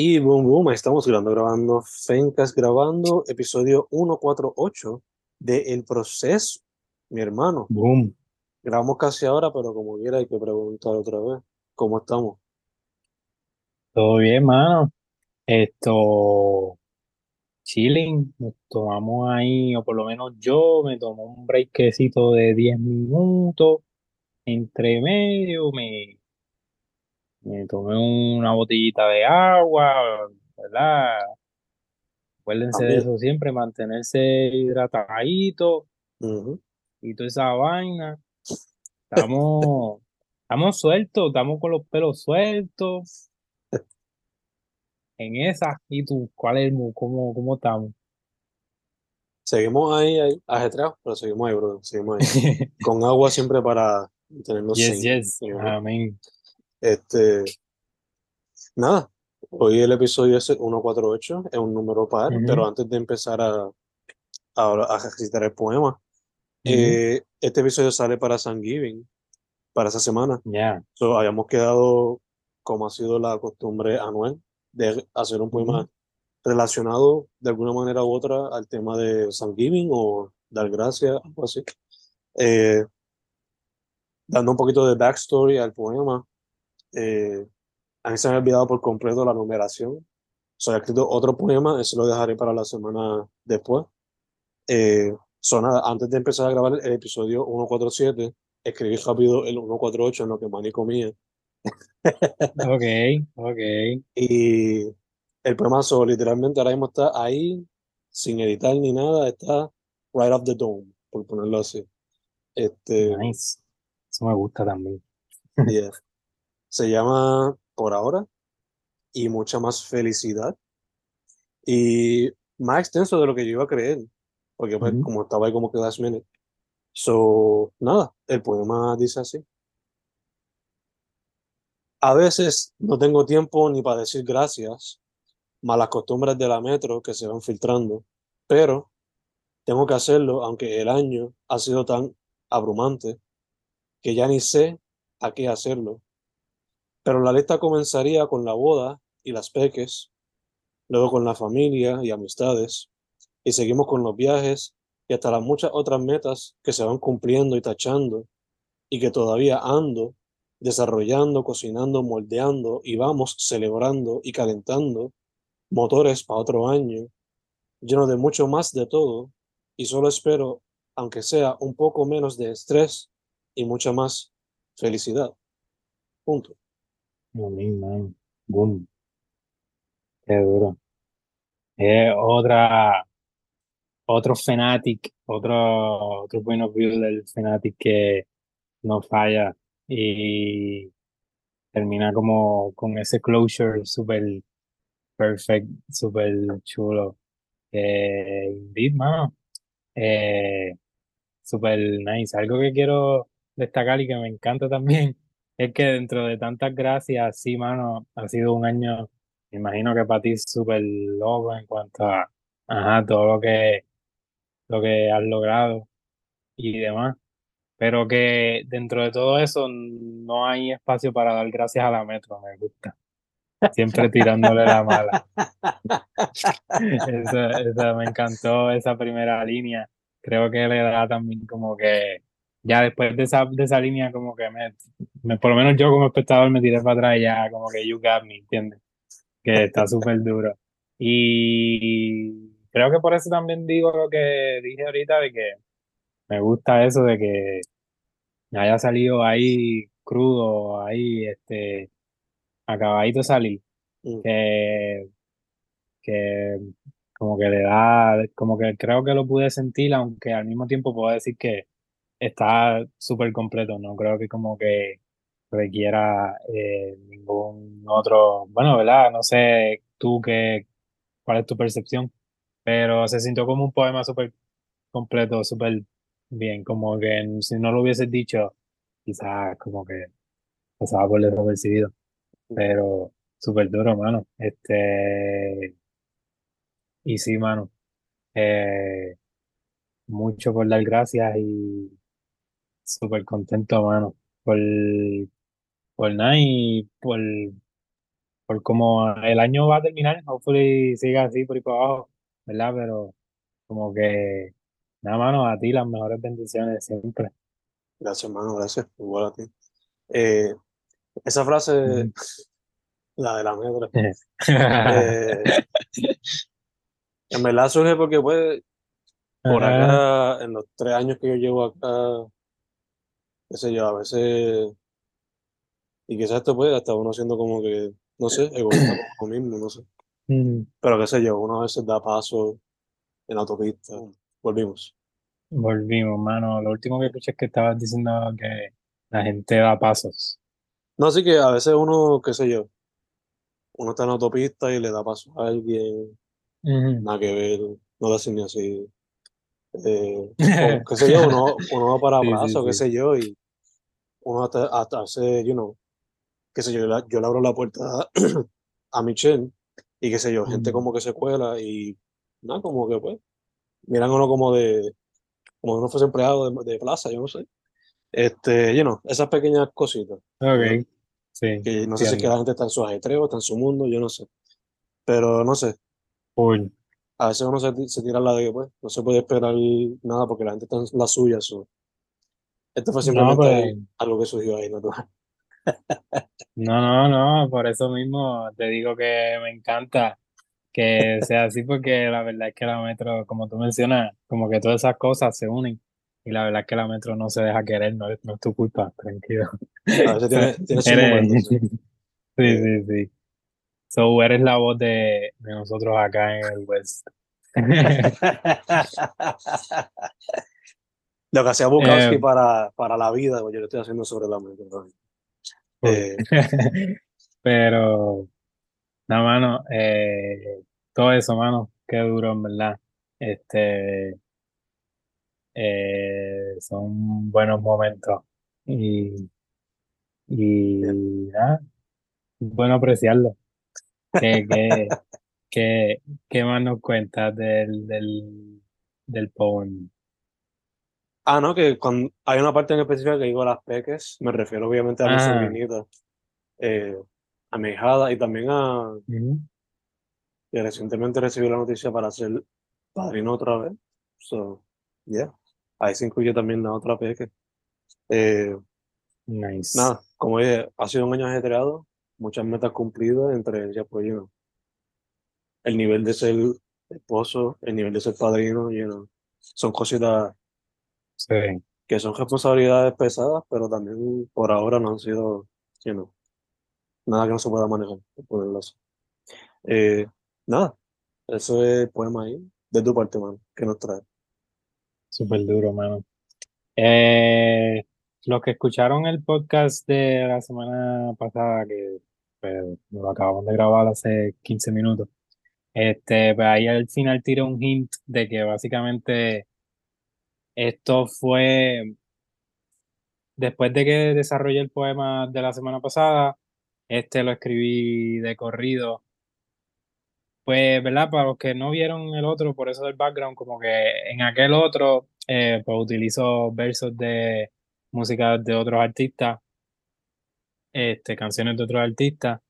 Y boom, boom, estamos grabando, grabando, Fencas grabando, episodio 148 de El Proceso, mi hermano. Boom. Grabamos casi ahora, pero como quiera hay que preguntar otra vez, ¿cómo estamos? Todo bien, mano. Esto, chilling. Nos tomamos ahí, o por lo menos yo me tomo un breakcito de 10 minutos. Entre medio me, me tomé una botellita de agua, ¿verdad? Acuérdense de eso siempre, mantenerse hidratadito y toda esa vaina. Estamos, estamos sueltos, estamos con los pelos sueltos en esa. ¿Y tú, cuál es? ¿Cómo, cómo estamos? Seguimos ahí, ahí, ajetreados, pero seguimos ahí, bro, seguimos ahí. Con agua siempre para tenernos Yes, sin. yes. Amén. Este, nada, hoy el episodio es el 148, es un número par, pero antes de empezar a, a, a recitar el poema, eh, este episodio sale para Thanksgiving, para esa semana. Ya. So, habíamos quedado, como ha sido la costumbre anual, de hacer un poema Ujú. relacionado de alguna manera u otra al tema de Thanksgiving o dar gracias, algo así. Eh, dando un poquito de backstory al poema. Eh, a mí se me ha olvidado por completo la numeración. So, he escrito otro poema, ese lo dejaré para la semana después. Eh, so, nada, antes de empezar a grabar el episodio 147, escribí rápido el 148 en lo que Manny comía. Ok, ok. Y el poema so, literalmente ahora mismo está ahí, sin editar ni nada, está right off the dome, por ponerlo así. Este, Nice. Eso me gusta también. yeah. Se llama Por ahora y mucha más felicidad. Y más extenso de lo que yo iba a creer, porque pues, Ujú. como estaba ahí como que last minute. So, nada, el poema dice así. A veces no tengo tiempo ni para decir gracias, malas costumbres de la metro que se van filtrando, pero tengo que hacerlo aunque el año ha sido tan abrumante que ya ni sé a qué hacerlo. Pero la lista comenzaría con la boda y las peques, luego con la familia y amistades, y seguimos con los viajes y hasta las muchas otras metas que se van cumpliendo y tachando y que todavía ando desarrollando, cocinando, moldeando y vamos celebrando y calentando motores para otro año, lleno de mucho más de todo y solo espero, aunque sea un poco menos de estrés y mucha más felicidad. Punto. Amén. Boom. Qué duro. Es otra, otro Fnatic, otro, otro point of view del Fnatic que no falla y termina como con ese closure súper perfect, súper chulo. Eh, indeed, mano. Eh, Super nice. Algo que quiero destacar y que me encanta también es que dentro de tantas gracias, sí, mano, ha sido un año, me imagino que para ti súper loco en cuanto a ajá, todo lo que, lo que has logrado y demás. Pero que dentro de todo eso no hay espacio para dar gracias a la metro, me gusta. Siempre tirándole la mala. Esa, esa me encantó, esa primera línea. Creo que le da también como que, ya después de esa, de esa línea, como que me, me- por lo menos yo como espectador me tiré para atrás y ya, como que you got me, ¿entiendes? Que está súper duro. Y creo que por eso también digo lo que dije ahorita, de que me gusta eso de que haya salido ahí crudo, ahí, este, acabadito salir. Mm, Que que como que le da, como que creo que lo pude sentir, aunque al mismo tiempo puedo decir que está súper completo, no creo que como que requiera eh, ningún otro, bueno, ¿verdad? No sé tú qué, cuál es tu percepción, pero se sintió como un poema súper completo, súper bien, como que si no lo hubieses dicho, quizás como que pasaba por desapercibido, mm. pero súper duro, mano. Este, y sí, mano. Eh, mucho por dar gracias y súper contento, mano, por, por nada y por, por como el año va a terminar, hopefully siga así por ahí para abajo, ¿verdad? Pero como que, nada, mano, a ti las mejores bendiciones siempre. Gracias, hermano, gracias. Igual a ti. Eh, esa frase, la de la metra, eh, en verdad surge porque, pues, por acá, en los tres años que yo llevo acá, qué sé yo, a veces, y quizás esto puede hasta uno siendo como que, no sé, egoísta con uno mismo, no sé. Mm, Pero qué sé yo, uno a veces da paso en la autopista. Volvimos. Volvimos, mano. Lo último que escuché es que estabas diciendo que la gente da pasos. No, así que a veces uno, qué sé yo, uno está en la autopista y le da paso a alguien, nada que ver, no le ni así. Eh, o qué sé yo, uno, uno va para Sí, sí, abrazo, qué sí. sé yo, y uno hasta, hasta hace, you know, qué sé yo, yo yo le abro la puerta a Michelle y qué sé yo, gente Mm. como que se cuela y nada, como que pues, miran uno como de, como si uno fuese empleado de, de plaza, yo no sé. Este, you know, esas pequeñas cositas. Ok, sí, Que no sé si es que la gente está en su ajetreo, está en su mundo, yo no sé. Pero no sé, Cool. A veces uno se, se tira la de pues, no se puede esperar nada porque la gente está en la suya. so. Esto fue No, simplemente pues, ahí, algo que surgió ahí, ¿no? no, no, no, por eso mismo te digo que me encanta que sea así porque la verdad es que la metro, como tú mencionas, como que todas esas cosas se unen y la verdad es que la metro no se deja querer, no es, no es tu culpa, tranquilo. Veces tiene, tiene sus momentos, Eres, sí. sí, sí, sí. So, eres la voz de, de nosotros acá en el West. Lo que hacía Bukowski Eh, para, para la vida, pues yo lo estoy haciendo sobre la cool. Eh, Pero, no, mano, eh, todo eso, mano, qué duro, en verdad. Este, eh, son buenos momentos. Y, y nada, bueno apreciarlo. ¿Qué, qué, qué, qué más nos cuentas del, del, del poem? Ah, no, que cuando hay una parte en específica que digo las peques, me refiero obviamente a mi Ah, sobrinita, eh, a mi hijada y también a que recientemente recibí la noticia para ser padrino otra vez. So, yeah. Ahí se incluye también la otra peque. Eh, nice. nada, como dije, ha sido un año ajetreado, muchas metas cumplidas, entre ellas, pues, you know, el nivel de ser esposo, el nivel de ser padrino, you know, son cositas Sí, que son responsabilidades pesadas, pero también por ahora no han sido, you know, nada que no se pueda manejar, por así. Eh, nada, eso es el poema ahí, de tu parte, mano, que nos trae. súper duro, mano. Eh, los que escucharon el podcast de la semana pasada, que pues, lo acabamos de grabar hace 15 minutos, este, pues ahí al final tiré un hint de que básicamente esto fue después de que desarrollé el poema de la semana pasada, este lo escribí de corrido. Pues, ¿verdad? Para los que no vieron el otro, por eso del background, como que en aquel otro, eh, pues utilizo versos de música de otros artistas este, canciones de otros artistas.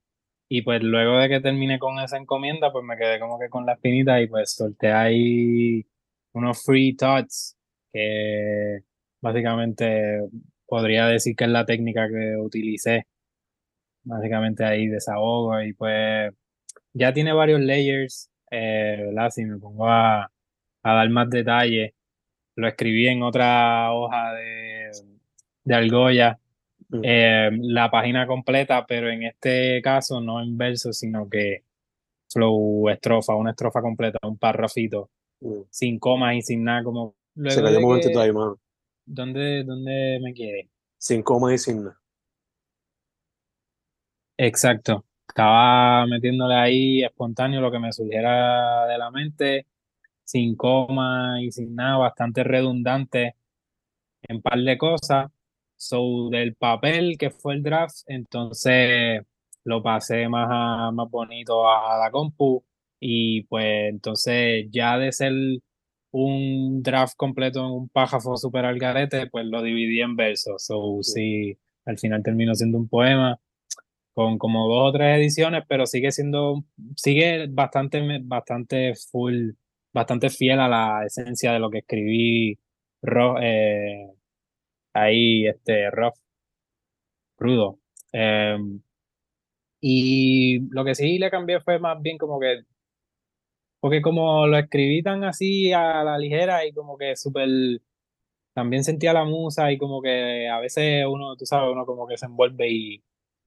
Y pues luego de que terminé con esa encomienda, pues me quedé como que con la espinita y pues solté ahí unos free thoughts que básicamente podría decir que es la técnica que utilicé. Básicamente ahí desahogo y pues ya tiene varios layers, eh, ¿verdad? Si me pongo a, a dar más detalles, lo escribí en otra hoja de, de argolla eh, la página completa, pero en este caso no en verso, sino que flow estrofa, una estrofa completa, un parrafito, mm. sin comas y sin nada, como Se luego cayó un de momentito ahí, que, mano. ¿dónde, dónde me quedé? Sin coma y sin nada. Exacto, estaba metiéndole ahí espontáneo lo que me surgiera de la mente, sin coma y sin nada, bastante redundante en par de cosas. So, del papel que fue el draft, entonces lo pasé más, a- más bonito a la compu y pues entonces ya de ser un draft completo en un pájaro super al garete, pues lo dividí en versos. So, sí, al final terminó siendo un poema con como dos o tres ediciones, pero sigue siendo, sigue bastante, bastante full, bastante fiel a la esencia de lo que escribí eh, ahí, este, rough, crudo. Em, y lo que sí le cambié fue más bien como que, porque como lo escribí tan así a la ligera y como que súper, también sentía la musa y como que a veces uno, tú sabes, uno como que se envuelve y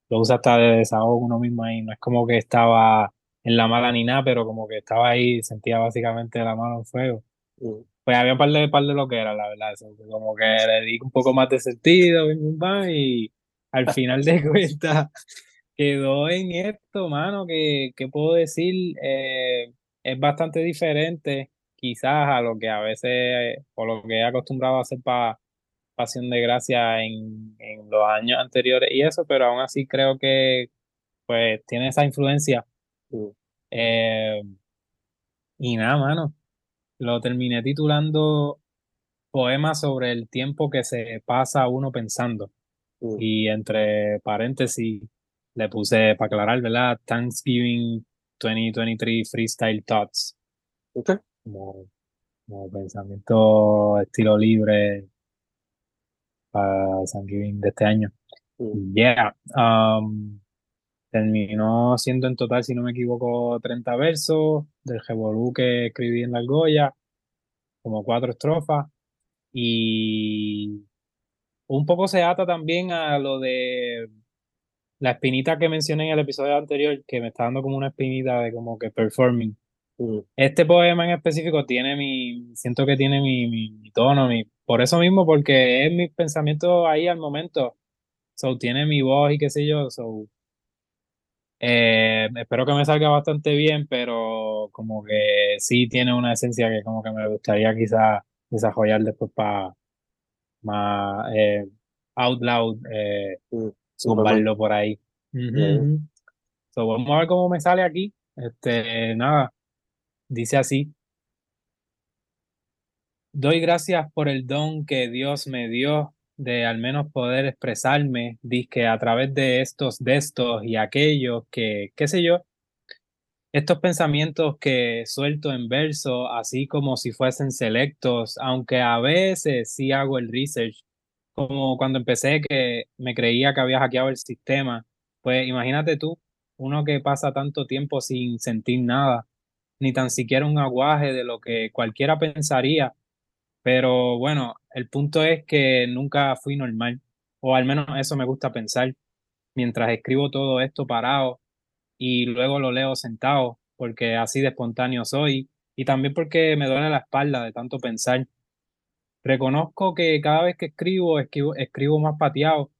lo usa hasta de desahogo uno mismo ahí, no es como que estaba en la mala ni nada, pero como que estaba ahí, sentía básicamente la mano en fuego. Mm. Pues había un par de, par de lo que era, la verdad, eso, como que le di un poco más de sentido, y al final de cuentas quedó en esto, mano, que, que puedo decir, eh, es bastante diferente quizás a lo que a veces, o lo que he acostumbrado a hacer para Pasión de Gracia en, en, los años anteriores y eso, pero aún así creo que pues tiene esa influencia. Eh, y nada, mano, lo terminé titulando Poema sobre el tiempo que se pasa uno pensando. Mm. Y entre paréntesis le puse, para aclarar, ¿verdad? Thanksgiving 2023 Freestyle Thoughts. Okay. Como, como pensamiento estilo libre para Thanksgiving de este año. Mm. Yeah. Um, terminó siendo en total, si no me equivoco, 30 versos del Revolú que escribí en la argolla, como cuatro estrofas. Y un poco se ata también a lo de la espinita que mencioné en el episodio anterior, que me está dando como una espinita de como que performing. Mm. Este poema en específico tiene mi, siento que tiene mi, mi, tono, mi, por eso mismo, porque es mi pensamiento ahí al momento. So, tiene mi voz y qué sé yo, so, eh, espero que me salga bastante bien, pero como que sí tiene una esencia que como que me gustaría quizás desarrollar después para más eh, out loud, eh, mm, por ahí. vamos a ver cómo me sale aquí. Este, nada, dice así. Doy gracias por el don que Dios me dio de al menos poder expresarme, que a través de estos, de estos y aquellos que, qué sé yo, estos pensamientos que suelto en verso, así como si fuesen selectos, aunque a veces sí hago el research, como cuando empecé que me creía que había hackeado el sistema, pues imagínate tú, uno que pasa tanto tiempo sin sentir nada, ni tan siquiera un aguaje de lo que cualquiera pensaría pero bueno, el punto es que nunca fui normal, o al menos eso me gusta pensar, mientras escribo todo esto parado y luego lo leo sentado, porque así de espontáneo soy, y también porque me duele la espalda de tanto pensar. Reconozco que cada vez que escribo, escribo, escribo más pateado,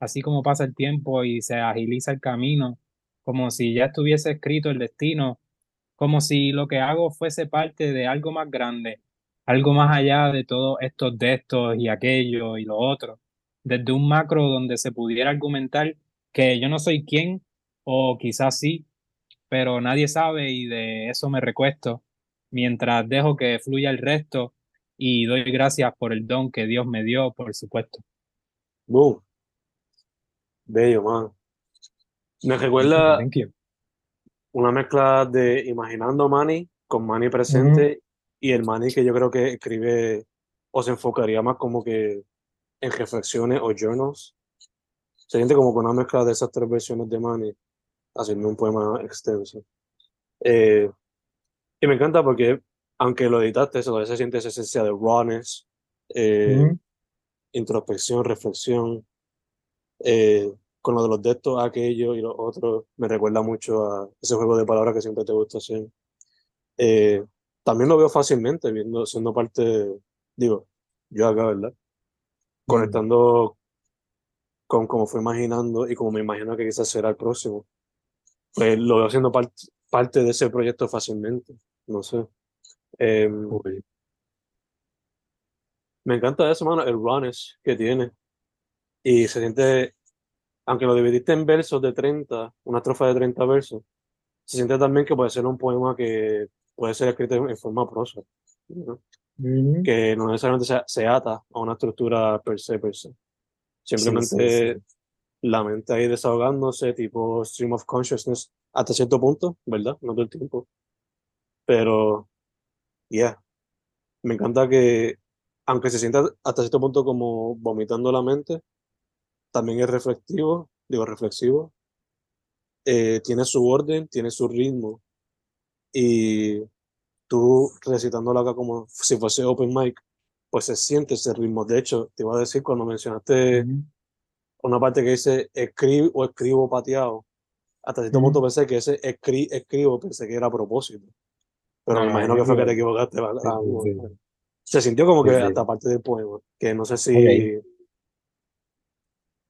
así como pasa el tiempo y se agiliza el camino, como si ya estuviese escrito el destino, como si lo que hago fuese parte de algo más grande algo más allá de todos estos de estos y aquello y lo otro, desde un macro donde se pudiera argumentar que yo no soy quien, o quizás sí, pero nadie sabe y de eso me recuesto, mientras dejo que fluya el resto y doy gracias por el don que Dios me dio, por supuesto. Boom. Bello, man. Me recuerda una mezcla de Imaginando Money con Money presente y el Manny que yo creo que escribe o se enfocaría más como que en reflexiones o journals. Se siente como con una mezcla de esas tres versiones de Manny haciendo un poema extenso. Eh, y me encanta porque, aunque lo editaste, eso se siente esa esencia de rawness, eh, introspección, reflexión. Eh, con lo de los de estos, aquello y los otros, me recuerda mucho a ese juego de palabras que siempre te gusta hacer también lo veo fácilmente, viendo, siendo parte, digo, yo acá, ¿verdad? Conectando con cómo fue imaginando y como me imagino que quizás será el próximo. Pues lo veo siendo parte de ese proyecto fácilmente, no sé. Em, me encanta eso, mano, el runners que tiene. Y se siente, aunque lo dividiste en versos de 30, una estrofa de 30 versos, se siente también que puede ser un poema que puede ser escrito en forma prosa, que no necesariamente se, ata a una estructura per se, per se. Simplemente la mente ahí desahogándose, tipo stream of consciousness, hasta cierto punto, ¿verdad? No todo el tiempo. Pero, yeah, me encanta que, aunque se sienta hasta cierto punto como vomitando la mente, también es reflexivo, digo reflexivo, eh, tiene su orden, tiene su ritmo, y tú recitándola acá como si fuese open mic, pues se siente ese ritmo. De hecho, te iba a decir cuando mencionaste una parte que dice escribo o escribo pateado, hasta cierto punto pensé que ese escri escribo pensé que era a propósito. Pero me imagino que fue que te equivocaste. Se sintió como que hasta parte del poema, que no sé si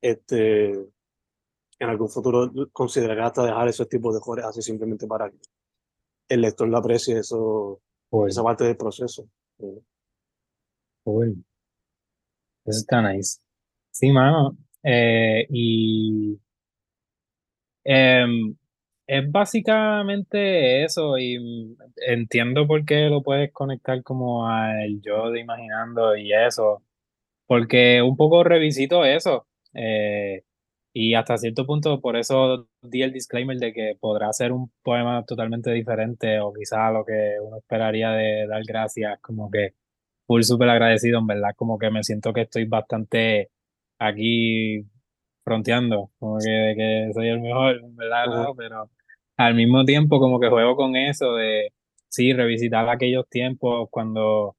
este, en algún futuro considerarás hasta dejar esos tipos de jores así simplemente para que el lector lo aprecie eso, esa parte del proceso. Eso está nice. Sí, mano. Eh, y em, es básicamente eso, y entiendo por qué lo puedes conectar como al yo de imaginando y eso, porque un poco revisito eso. Eh, y hasta cierto punto, por eso di el disclaimer de que podrá ser un poema totalmente diferente o quizá lo que uno esperaría de dar gracias, como que full súper agradecido, en verdad, como que me siento que estoy bastante aquí fronteando, como que, que soy el mejor, verdad, no, pero al mismo tiempo como que juego con eso de, sí, revisitar aquellos tiempos cuando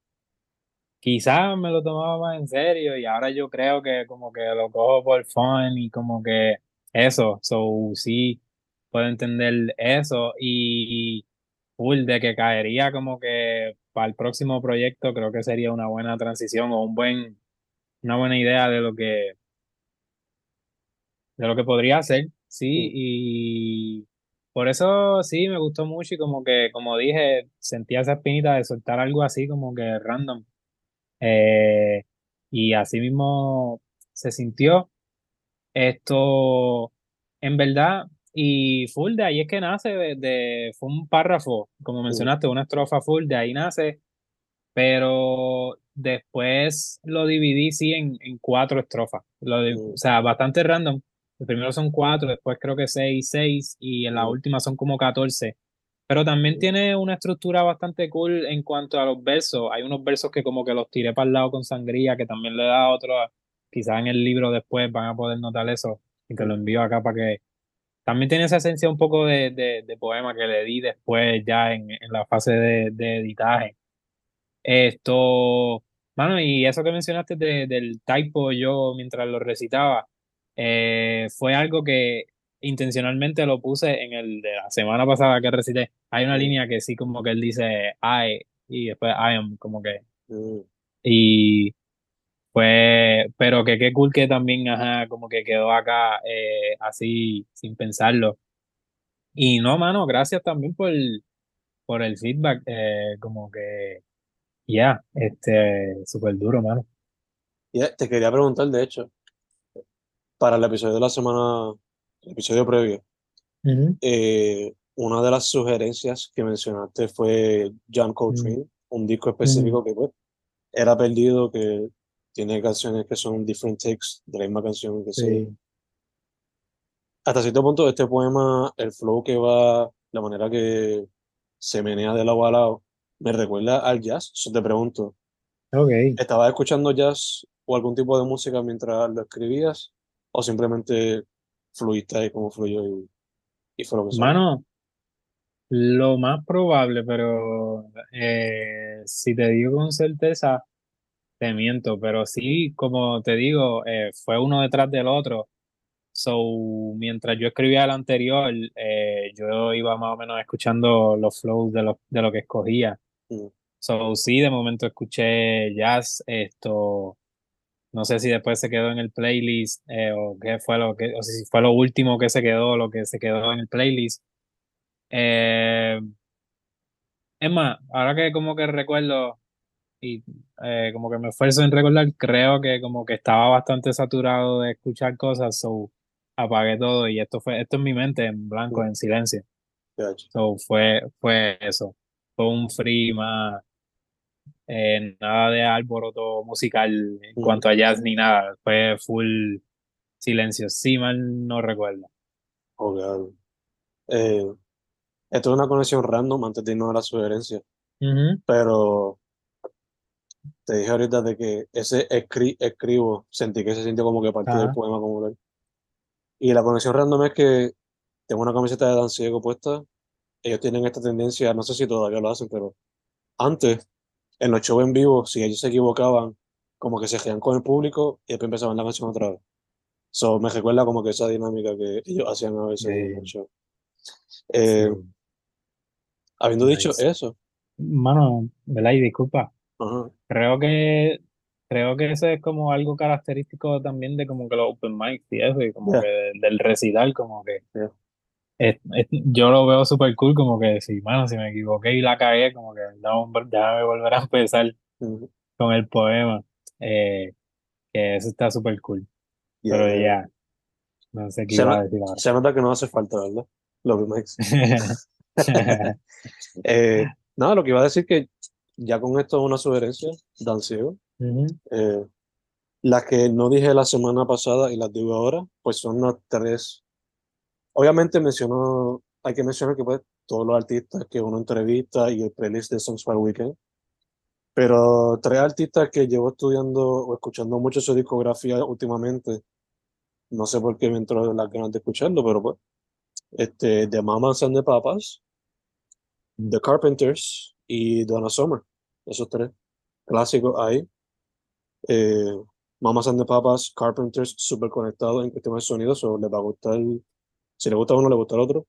quizás me lo tomaba más en serio y ahora yo creo que como que lo cojo por fun y como que eso, so sí puedo entender eso y full de que caería como que para el próximo proyecto creo que sería una buena transición o un buen una buena idea de lo que de lo que podría hacer, sí, y por eso sí me gustó mucho y como que como dije, sentía esa espinita de soltar algo así como que random eh, y así mismo se sintió esto, en verdad, y full de ahí es que nace, de, fue un párrafo, como mencionaste, una estrofa full, de ahí nace, pero después lo dividí, sí, en, en cuatro estrofas, lo o sea, bastante random. El primero son cuatro, después creo que seis, seis, y en la última son como catorce. Pero también tiene una estructura bastante cool en cuanto a los versos. Hay unos versos que como que los tiré para el lado con sangría, que también le da otro, quizás en el libro después van a poder notar eso, y que lo envío acá para que... También tiene esa esencia un poco de, de, poema que le di después ya en, en la fase de, de, editaje. Esto, mano, y eso que mencionaste del typo yo mientras lo recitaba, eh, fue algo que intencionalmente lo puse en el de la semana pasada que recité. Hay una línea que sí como que él dice I y después I am como que mm. y pues pero que qué cool que también ajá como que quedó acá eh, así sin pensarlo. Y no, mano, gracias también por, por el feedback, eh, como que ya, este, súper duro, mano. Yeah, te quería preguntar, de hecho, para el episodio de la semana el episodio previo, eh, una de las sugerencias que mencionaste fue John Coltrane, un disco específico que pues, era perdido, que tiene canciones que son different takes de la misma canción que sí. Hasta cierto punto, este poema, el flow que va, la manera que se menea de lado a lado, me recuerda al jazz. Eso te pregunto. Okay. ¿Estabas escuchando jazz o algún tipo de música mientras lo escribías? ¿O simplemente fluiste ahí como fluyó y, y fue lo que Mano, lo más probable, pero eh, si te digo con certeza, te miento, pero sí, como te digo, eh, fue uno detrás del otro. So, mientras yo escribía el anterior, eh, yo iba más o menos escuchando los flows de lo, de lo que escogía. Mm. So, sí, de momento escuché jazz, esto, no sé si después se quedó en el playlist eh, o qué fue lo que, o si fue lo último que se quedó, lo que se quedó en el playlist. Eh, es más, ahora que como que recuerdo y eh, como que me esfuerzo en recordar, creo que como que estaba bastante saturado de escuchar cosas, so apagué todo y esto fue, esto en mi mente en blanco, en silencio. So fue, fue eso. Un free más eh, nada de alboroto musical en cuanto a jazz ni nada. Fue full Silencio, sí mal no recuerdo. Eh, esto es una conexión random antes de irnos a la sugerencia, pero te dije ahorita de que ese escri- escribo sentí que se sintió como que parte del Ajá. poema como tal. Y la conexión random es que tengo una camiseta de Dan Ciego puesta. Ellos tienen esta tendencia, no sé si todavía lo hacen, pero antes, en los shows en vivo, si ellos se equivocaban, como que se reían con el público y después empezaban la canción otra vez. So, me recuerda como que esa dinámica que ellos hacían a veces en los Eh, shows. Eh, sí, habiendo dicho nice. eso, Mano, ¿verdad? Y disculpa, ajá, creo que creo que eso es como algo característico también de como que los open mics y eso, y como que del recital, como que es- es- yo lo veo súper cool, como que si, mano, si me equivoqué y la cagué, como que no, déjame volver a empezar con el poema, eh, que eso está súper cool, ya, pero ya, ya. ya, no sé qué Se, iba no- a decir ahora. se nota que no hace falta, ¿verdad? Lo que me Eh, nada, lo que iba a decir que ya con esto es una sugerencia, Dan Ciego. Ujú, Eh, las que no dije la semana pasada y las digo ahora, pues son las tres. Obviamente menciono, hay que mencionar que pues todos los artistas que uno entrevista y el playlist de Songs for Weekend, pero tres artistas que llevo estudiando o escuchando mucho su discografía últimamente, no sé por qué me entró las ganas de escucharlo, pero pues, este, The Mamas and the Papas, The Carpenters y Donna Summer, esos tres clásicos ahí. Eh, Mamas and the Papas, Carpenters, súper conectados en cuestiones de sonido, so les va a gustar, si le gusta uno, le gusta al otro.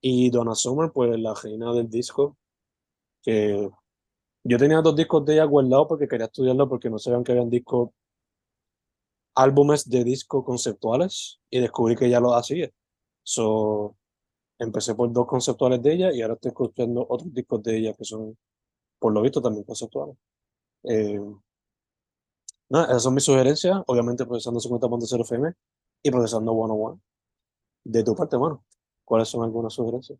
Y Donna Summer, pues la reina del disco, que yo tenía dos discos de ella guardados porque quería estudiarlo porque no sabían que habían discos, álbumes de disco conceptuales y descubrí que ella lo hacía. So, empecé por dos conceptuales de ella y ahora estoy escuchando otros discos de ella que son, por lo visto, también conceptuales. Eh, nada, esas son mis sugerencias, obviamente procesando 50.0 FM y procesando 101. De tu parte, mano, ¿cuáles son algunas sugerencias?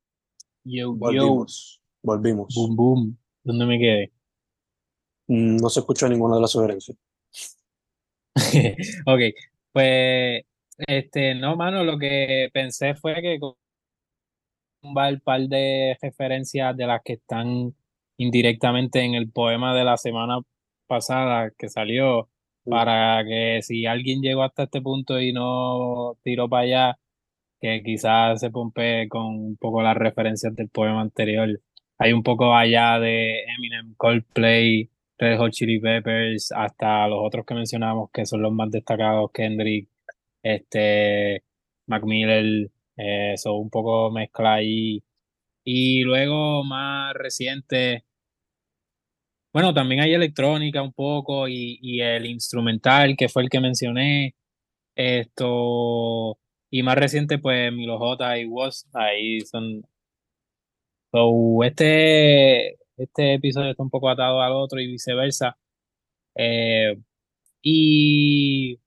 Yo, yo, Volvimos, volvimos. boom, boom, ¿dónde me quedé? Mm, No se escuchó ninguna de las sugerencias. Ok, pues, este, no, mano, lo que pensé fue que con un par de referencias de las que están indirectamente en el poema de la semana pasada que salió, para que si alguien llegó hasta este punto y no tiró para allá, que quizás se pompe con un poco las referencias del poema anterior. Hay un poco allá de Eminem, Coldplay, Red Hot Chili Peppers, hasta los otros que mencionamos que son los más destacados, Kendrick, este, Mac Miller, eh, son un poco mezcla ahí. Y luego más reciente, bueno, también hay electrónica un poco y, y el instrumental que fue el que mencioné. Esto, y más reciente, pues Milo J y Woz, ahí son. So, este, este episodio está un poco atado al otro y viceversa. Eh, y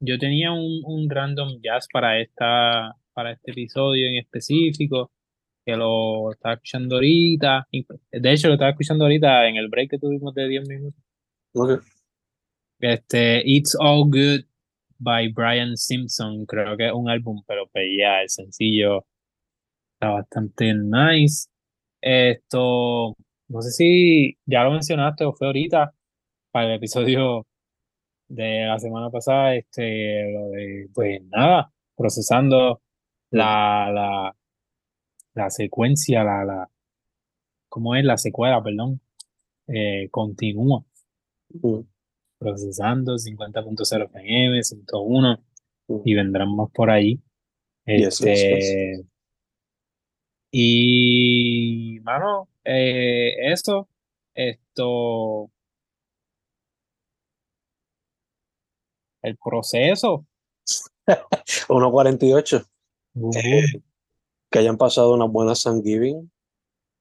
yo tenía un, un random jazz para esta, para este episodio en específico, que lo estaba escuchando ahorita. De hecho, lo estaba escuchando ahorita en el break que tuvimos de 10 minutos. ok. Este, It's All Good by Brian Simpson, creo que es un álbum, pero pues ya, el sencillo está bastante nice. Esto, no sé si ya lo mencionaste o fue ahorita para el episodio de la semana pasada, este, lo de, pues nada, procesando la, la, la secuencia, la, la, ¿cómo es? La secuela, perdón, eh, continúa procesando 50.0 FM, 101 mm. y vendrán más por ahí. Yes, yes, yes. Este, y, mano, eh, eso, esto, el proceso, 1.48. boom, Eh, que hayan pasado una buena Thanksgiving,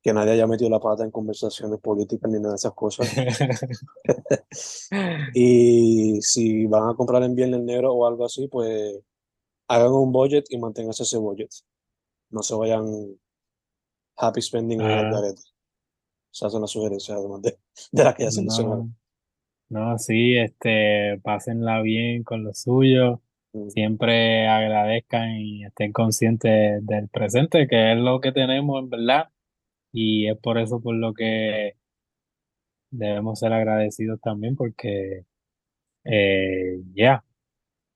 que nadie haya metido la pata en conversaciones políticas ni nada de esas cosas. Y si van a comprar en Viernes Negro o algo así, pues hagan un budget y manténganse ese budget. No se vayan happy spending ahí al Ah, garete. Esas son las sugerencias, además de, de las que ya se no, no, sí, este, pásenla bien con lo suyo, Mm. siempre agradezcan y estén conscientes del presente, que es lo que tenemos en verdad, y es por eso por lo que debemos ser agradecidos también, porque eh, ya,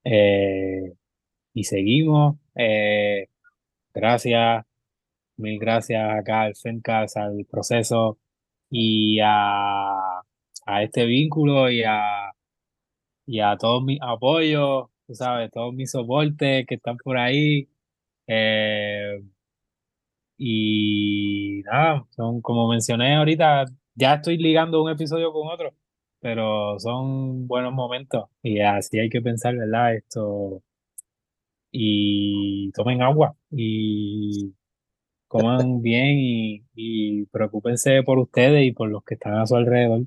eh, y seguimos. eh, gracias, mil gracias acá al FENCAS, al proceso y a, a este vínculo y a, y a todos mis apoyos, tú sabes, todos mis soportes que están por ahí. eh, y nada, son como mencioné ahorita, ya estoy ligando un episodio con otro, pero son buenos momentos y así hay que pensar, ¿verdad? Esto y tomen agua y coman bien y, y preocúpense por ustedes y por los que están a su alrededor.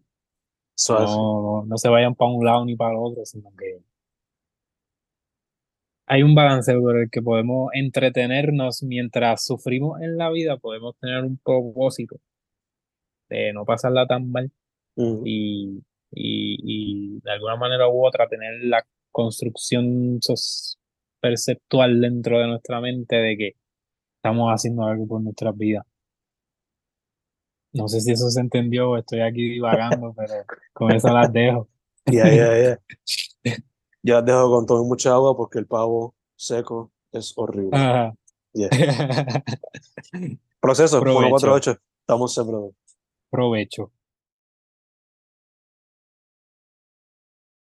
Así. No, no se vayan para un lado ni para el otro, sino que hay un balance por el que podemos entretenernos mientras sufrimos en la vida, podemos tener un propósito de no pasarla tan mal Mm. y, y, y de alguna manera u otra tener la construcción perceptual dentro de nuestra mente de que estamos haciendo algo por nuestras vidas. No sé si eso se entendió o estoy aquí divagando, pero con eso las dejo. Ya, ya, ya. Ya las dejo con todo y mucha agua porque el pavo seco es horrible. Ajá. Yeah. Proceso, Provecho. 148. Estamos separados. Provecho.